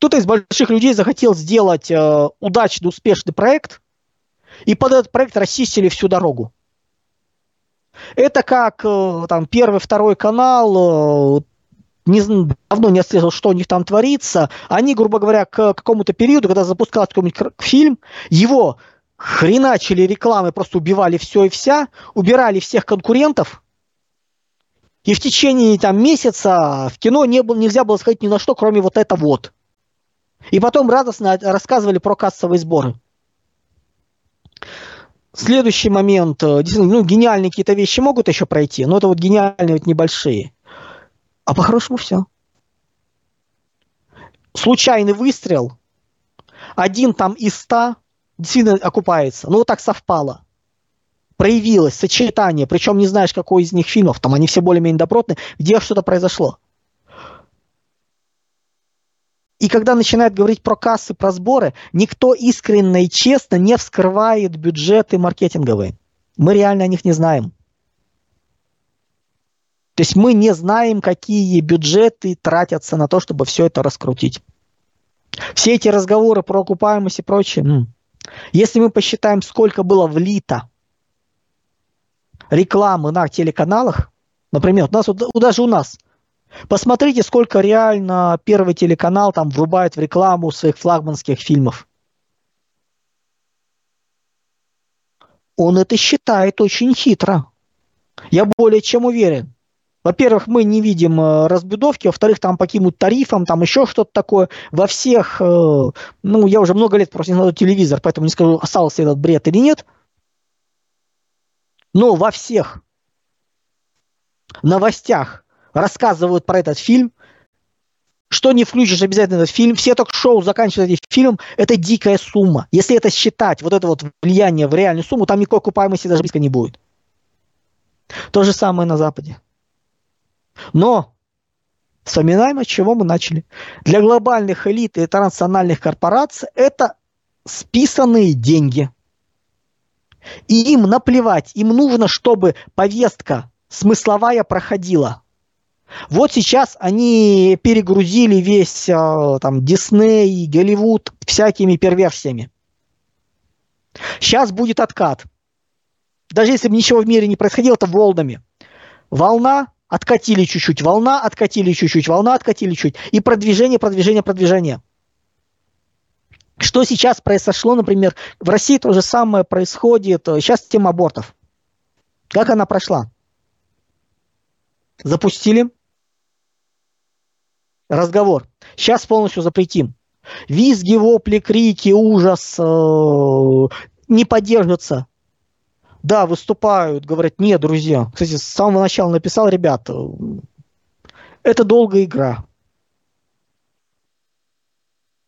Speaker 2: Кто-то из больших людей захотел сделать э, удачный, успешный проект, и под этот проект расчистили всю дорогу. Это как э, там первый, второй канал э, не, давно не отслеживал, что у них там творится. Они, грубо говоря, к какому-то периоду, когда запускался какой-нибудь фильм, его хреначили рекламы, просто убивали все и вся, убирали всех конкурентов, и в течение там, месяца в кино не было, нельзя было сходить ни на что, кроме вот это вот. И потом радостно рассказывали про кассовые сборы. Следующий момент. Э, ну, гениальные какие-то вещи могут еще пройти, но это вот гениальные вот небольшие. А по-хорошему все. Случайный выстрел, один там из ста действительно окупается. Ну, вот так совпало. Проявилось сочетание, причем не знаешь, какой из них фильмов, там они все более-менее добротные, где что-то произошло. И когда начинают говорить про кассы, про сборы, никто искренне и честно не вскрывает бюджеты маркетинговые. Мы реально о них не знаем. То есть мы не знаем, какие бюджеты тратятся на то, чтобы все это раскрутить. Все эти разговоры про окупаемость и прочее, если мы посчитаем, сколько было влито рекламы на телеканалах, например, у нас, даже у нас, посмотрите, сколько реально первый телеканал там врубает в рекламу своих флагманских фильмов. Он это считает очень хитро. Я более чем уверен. Во-первых, мы не видим э, разбудовки, во-вторых, там по каким-то тарифам, там еще что-то такое. Во всех, э, ну, я уже много лет просто не смотрю телевизор, поэтому не скажу, остался этот бред или нет. Но во всех новостях рассказывают про этот фильм, что не включишь обязательно этот фильм, все ток-шоу заканчивают этим фильмом, это дикая сумма. Если это считать, вот это вот влияние в реальную сумму, там никакой окупаемости даже близко не будет. То же самое на Западе. Но вспоминаем, от чего мы начали. Для глобальных элит и транснациональных корпораций это списанные деньги. И им наплевать, им нужно, чтобы повестка смысловая проходила. Вот сейчас они перегрузили весь а, там Дисней, Голливуд всякими перверсиями. Сейчас будет откат. Даже если бы ничего в мире не происходило, то волнами. Волна откатили чуть-чуть, волна, откатили чуть-чуть, волна, откатили чуть. И продвижение, продвижение, продвижение. Что сейчас произошло, например, в России то же самое происходит. Сейчас тема абортов. Как она прошла? Запустили разговор. Сейчас полностью запретим. Визги, вопли, крики, ужас э, не поддерживаются да, выступают, говорят, нет, друзья. Кстати, с самого начала написал, ребята, это долгая игра.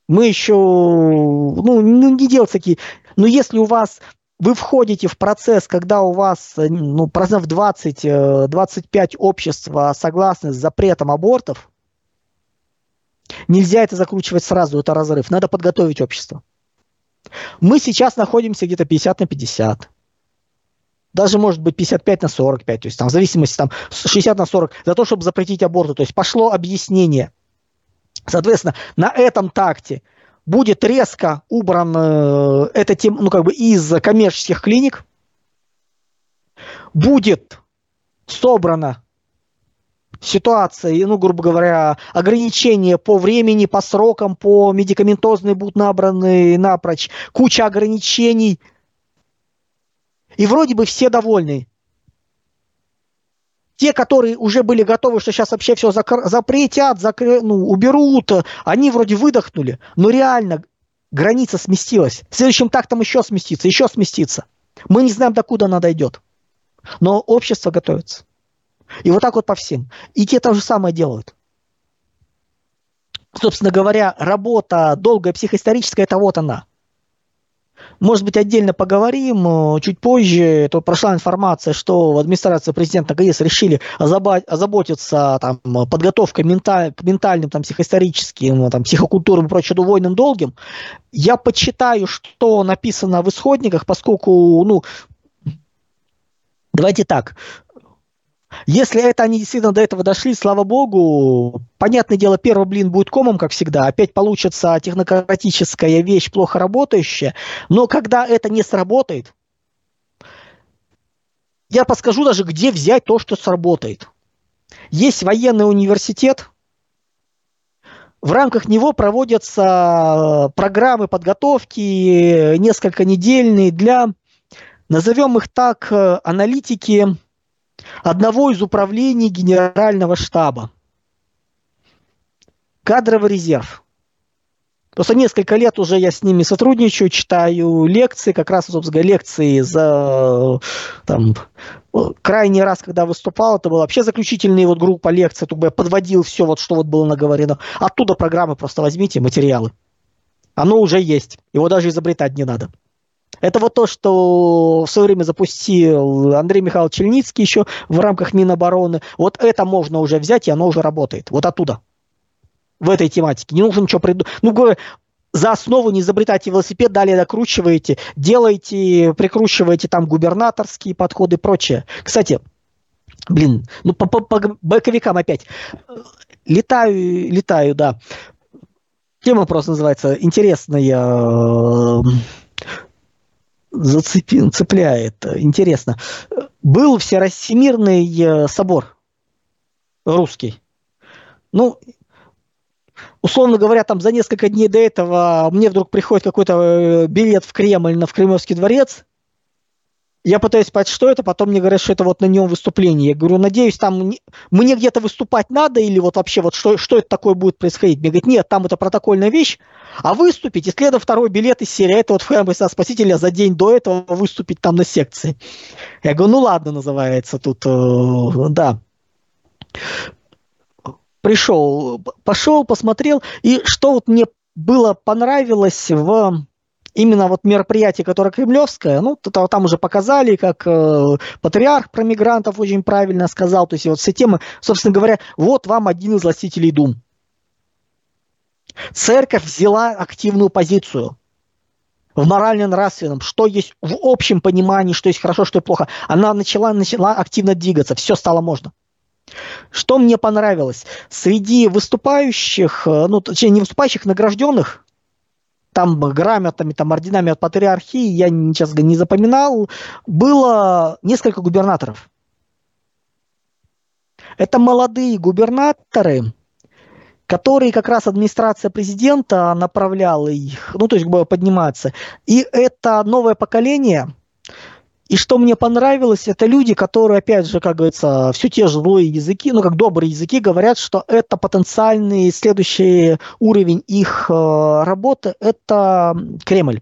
Speaker 2: Мы еще, ну, ну не делать такие, но если у вас, вы входите в процесс, когда у вас, ну, процентов 20, 25 общества согласны с запретом абортов, нельзя это закручивать сразу, это разрыв. Надо подготовить общество. Мы сейчас находимся где-то 50 на 50 даже может быть 55 на 45, то есть там в зависимости там 60 на 40, за то, чтобы запретить аборты. То есть пошло объяснение. Соответственно, на этом такте будет резко убран э, эта тема, ну как бы из коммерческих клиник, будет собрана ситуация, ну, грубо говоря, ограничения по времени, по срокам, по медикаментозные будут набраны напрочь, куча ограничений. И вроде бы все довольны. Те, которые уже были готовы, что сейчас вообще все закр- запретят, закр- ну, уберут, они вроде выдохнули, но реально граница сместилась. В следующем тактом еще сместится, еще сместится. Мы не знаем, докуда она дойдет. Но общество готовится. И вот так вот по всем. И те то же самое делают. Собственно говоря, работа долгая психоисторическая, это вот она. Может быть, отдельно поговорим чуть позже. Тут прошла информация, что в администрации президента ГАИС решили озаботиться там, подготовкой менталь, к ментальным, там, психоисторическим, там, психокультурным и прочим двойным долгим. Я почитаю, что написано в исходниках, поскольку, ну, давайте так, если это они действительно до этого дошли, слава богу, понятное дело, первый блин будет комом, как всегда, опять получится технократическая вещь, плохо работающая, но когда это не сработает, я подскажу даже, где взять то, что сработает. Есть военный университет, в рамках него проводятся программы подготовки несколько недельные для, назовем их так, аналитики одного из управлений генерального штаба. Кадровый резерв. Просто несколько лет уже я с ними сотрудничаю, читаю лекции, как раз, собственно, лекции за там, крайний раз, когда выступал, это была вообще заключительная вот группа лекций, только я подводил все, вот, что вот было наговорено. Оттуда программы просто возьмите, материалы. Оно уже есть, его даже изобретать не надо. Это вот то, что в свое время запустил Андрей Михайлович Чельницкий еще в рамках Минобороны. Вот это можно уже взять, и оно уже работает. Вот оттуда. В этой тематике. Не нужно ничего придумать. Ну, говорю, за основу не изобретайте велосипед, далее докручиваете, делаете, прикручиваете там губернаторские подходы и прочее. Кстати, блин, ну по, по, по боковикам опять. Летаю, летаю, да. Тема просто называется интересная зацепил, цепляет. Интересно. Был Всероссиймирный э, собор русский. Ну, условно говоря, там за несколько дней до этого мне вдруг приходит какой-то э, билет в Кремль, на в Кремлевский дворец, я пытаюсь понять, что это, потом мне говорят, что это вот на нем выступление. Я говорю, надеюсь, там мне где-то выступать надо или вот вообще вот что, что это такое будет происходить? Мне говорят, нет, там это протокольная вещь, а выступить, и следом второй билет из серии, это вот Христа Спасителя за день до этого выступить там на секции. Я говорю, ну ладно, называется тут, э, да. Пришел, пошел, посмотрел, и что вот мне было понравилось в именно вот мероприятие, которое кремлевское, ну, то, там уже показали, как э, патриарх про мигрантов очень правильно сказал, то есть вот все темы, собственно говоря, вот вам один из властителей дум. Церковь взяла активную позицию в морально-нравственном, что есть в общем понимании, что есть хорошо, что есть плохо. Она начала, начала активно двигаться, все стало можно. Что мне понравилось? Среди выступающих, э, ну, точнее, не выступающих, награжденных, там грамотами, там орденами от патриархии, я сейчас не запоминал, было несколько губернаторов. Это молодые губернаторы, которые как раз администрация президента направляла их, ну, то есть подниматься. И это новое поколение – и что мне понравилось, это люди, которые, опять же, как говорится, все те же злые языки, ну, как добрые языки, говорят, что это потенциальный следующий уровень их э, работы, это Кремль.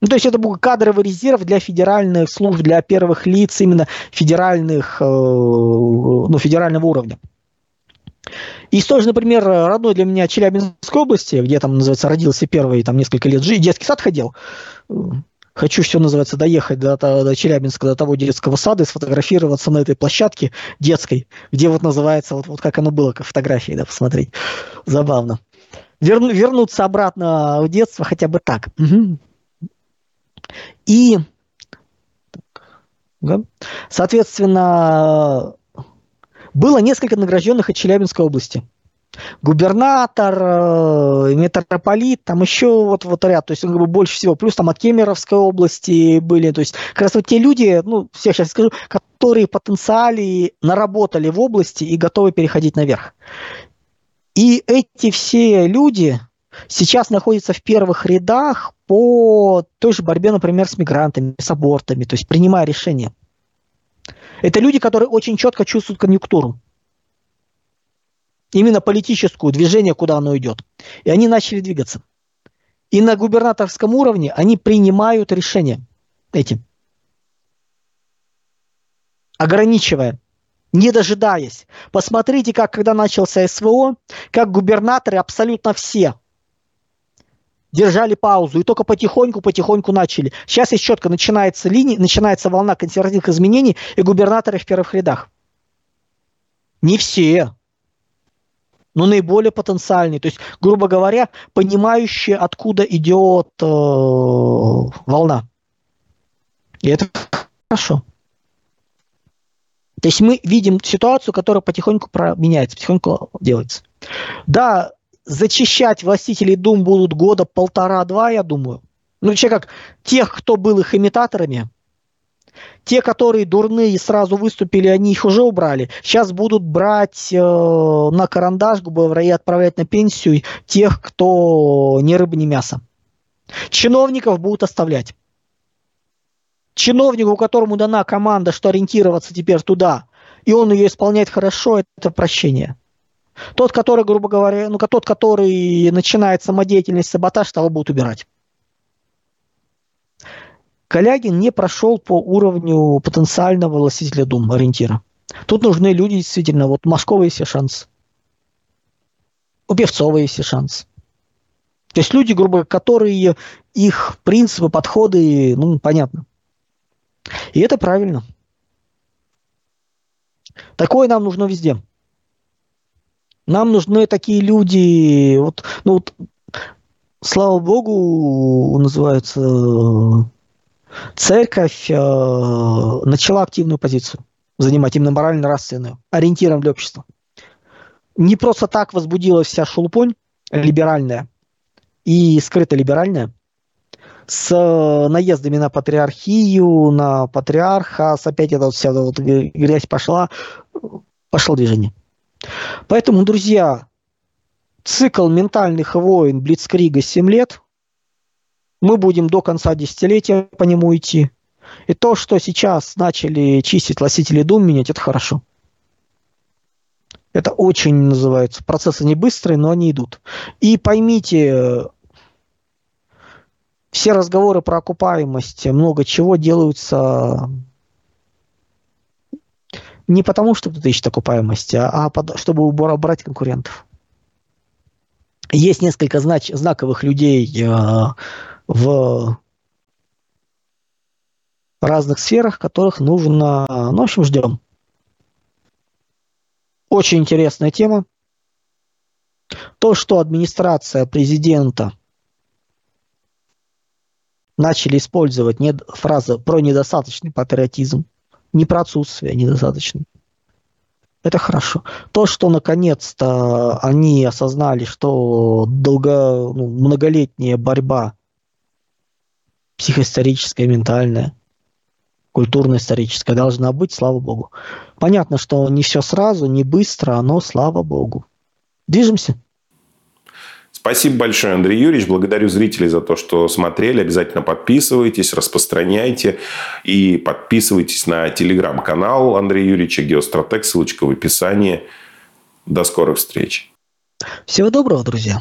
Speaker 2: Ну, то есть это был кадровый резерв для федеральных служб, для первых лиц именно федеральных, э, ну, федерального уровня. И из той же, например, родной для меня Челябинской области, где там, называется, родился первый, там несколько лет жить, детский сад ходил, Хочу, все называется, доехать до, до Челябинска, до того детского сада и сфотографироваться на этой площадке детской, где вот называется, вот, вот как оно было, как фотографии, да, посмотреть. Забавно. Верну, вернуться обратно в детство хотя бы так. Угу. И, да, соответственно, было несколько награжденных от Челябинской области. Губернатор, э, митрополит, там еще вот, вот ряд, то есть он как бы больше всего, плюс там от Кемеровской области были, то есть как раз вот те люди, ну, всех сейчас скажу, которые потенциале наработали в области и готовы переходить наверх. И эти все люди сейчас находятся в первых рядах по той же борьбе, например, с мигрантами, с абортами, то есть принимая решения. Это люди, которые очень четко чувствуют конъюнктуру именно политическую, движение, куда оно идет. И они начали двигаться. И на губернаторском уровне они принимают решения этим. Ограничивая, не дожидаясь. Посмотрите, как когда начался СВО, как губернаторы абсолютно все держали паузу и только потихоньку-потихоньку начали. Сейчас есть четко начинается линия, начинается волна консервативных изменений, и губернаторы в первых рядах. Не все, но наиболее потенциальные. То есть, грубо говоря, понимающие, откуда идет э, волна. И это хорошо. То есть мы видим ситуацию, которая потихоньку меняется, потихоньку делается. Да, зачищать властителей дум будут года полтора-два, я думаю. Ну, вообще как тех, кто был их имитаторами, те, которые дурные сразу выступили, они их уже убрали. Сейчас будут брать э, на карандаш, грубо говоря, и отправлять на пенсию тех, кто ни рыба, ни мясо. Чиновников будут оставлять. Чиновнику, которому дана команда, что ориентироваться теперь туда, и он ее исполняет хорошо, это прощение. Тот, который, грубо говоря, ну, тот, который начинает самодеятельность, саботаж, того будут убирать. Калягин не прошел по уровню потенциального властителя Дум, ориентира. Тут нужны люди действительно, вот Машкова есть шанс. У Певцова есть шанс. То есть люди, грубо говоря, которые их принципы, подходы, ну, понятно. И это правильно. Такое нам нужно везде. Нам нужны такие люди, вот, ну вот, слава богу, называется, церковь э, начала активную позицию занимать именно морально-нравственную, ориентиром для общества. Не просто так возбудилась вся шелупонь либеральная и скрыто либеральная с наездами на патриархию, на патриарха, с опять эта вся вот грязь пошла, пошло движение. Поэтому, друзья, цикл ментальных войн Блицкрига 7 лет – мы будем до конца десятилетия по нему идти. И то, что сейчас начали чистить носители дум, менять, это хорошо. Это очень называется. Процессы не быстрые, но они идут. И поймите, все разговоры про окупаемость, много чего делаются не потому, что кто-то ищет окупаемость, а, а чтобы убрать конкурентов. Есть несколько знач, знаковых людей э, в разных сферах, которых нужно... Ну, в общем, ждем. Очень интересная тема. То, что администрация президента начали использовать не, фразы про недостаточный патриотизм, не про отсутствие, недостаточный. Это хорошо. То, что наконец-то они осознали, что долго, ну, многолетняя борьба психоисторическая, ментальная, культурно-историческая должна быть, слава богу. Понятно, что не все сразу, не быстро, но слава богу. Движемся.
Speaker 1: Спасибо большое, Андрей Юрьевич. Благодарю зрителей за то, что смотрели. Обязательно подписывайтесь, распространяйте. И подписывайтесь на телеграм-канал Андрея Юрьевича Геостратег. Ссылочка в описании. До скорых встреч.
Speaker 2: Всего доброго, друзья.